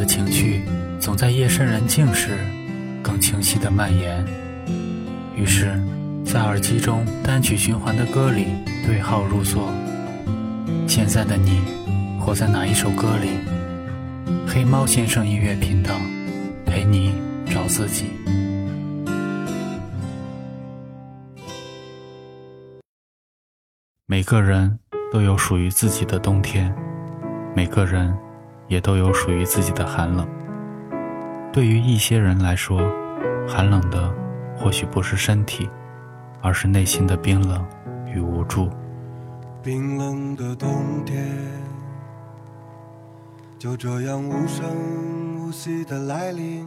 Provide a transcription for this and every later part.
的情绪总在夜深人静时更清晰的蔓延。于是，在耳机中单曲循环的歌里对号入座。现在的你，活在哪一首歌里？黑猫先生音乐频道，陪你找自己。每个人都有属于自己的冬天，每个人也都有属于自己的寒冷。对于一些人来说，寒冷的或许不是身体，而是内心的冰冷与无助。冰冷的冬天，就这样无声无息的来临，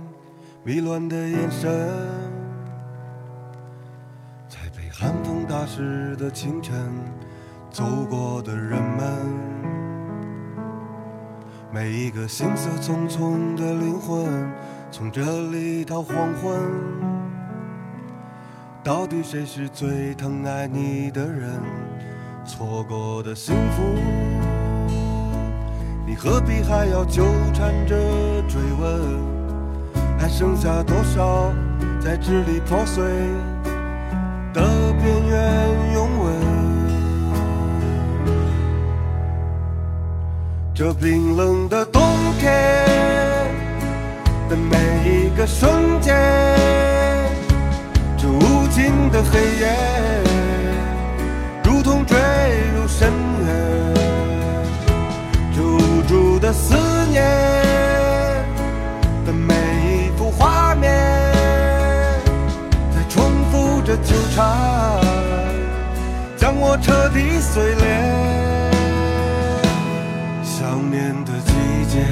迷乱的眼神，在被寒风打湿的清晨，走过的人们，每一个行色匆匆的灵魂，从这里到黄昏，到底谁是最疼爱你的人？错过的幸福，你何必还要纠缠着追问？还剩下多少在支离破碎的边缘这冰冷的冬天的每一个瞬间，这无尽的黑夜。如同坠入深渊，这无助的思念的每一幅画面，在重复着纠缠，将我彻底碎裂。想念的季节，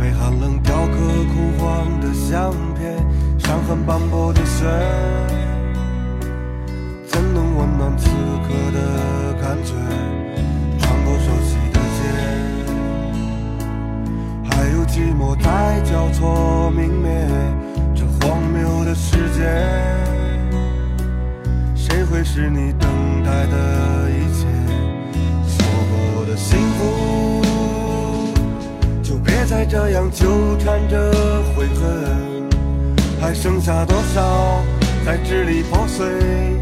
被寒冷雕刻枯黄的相片，伤痕斑驳的雪。怎能温暖此刻的感觉，穿过熟悉的街，还有寂寞在交错明灭。这荒谬的世界，别再这样纠缠着悔恨。还剩下多少在支离破碎？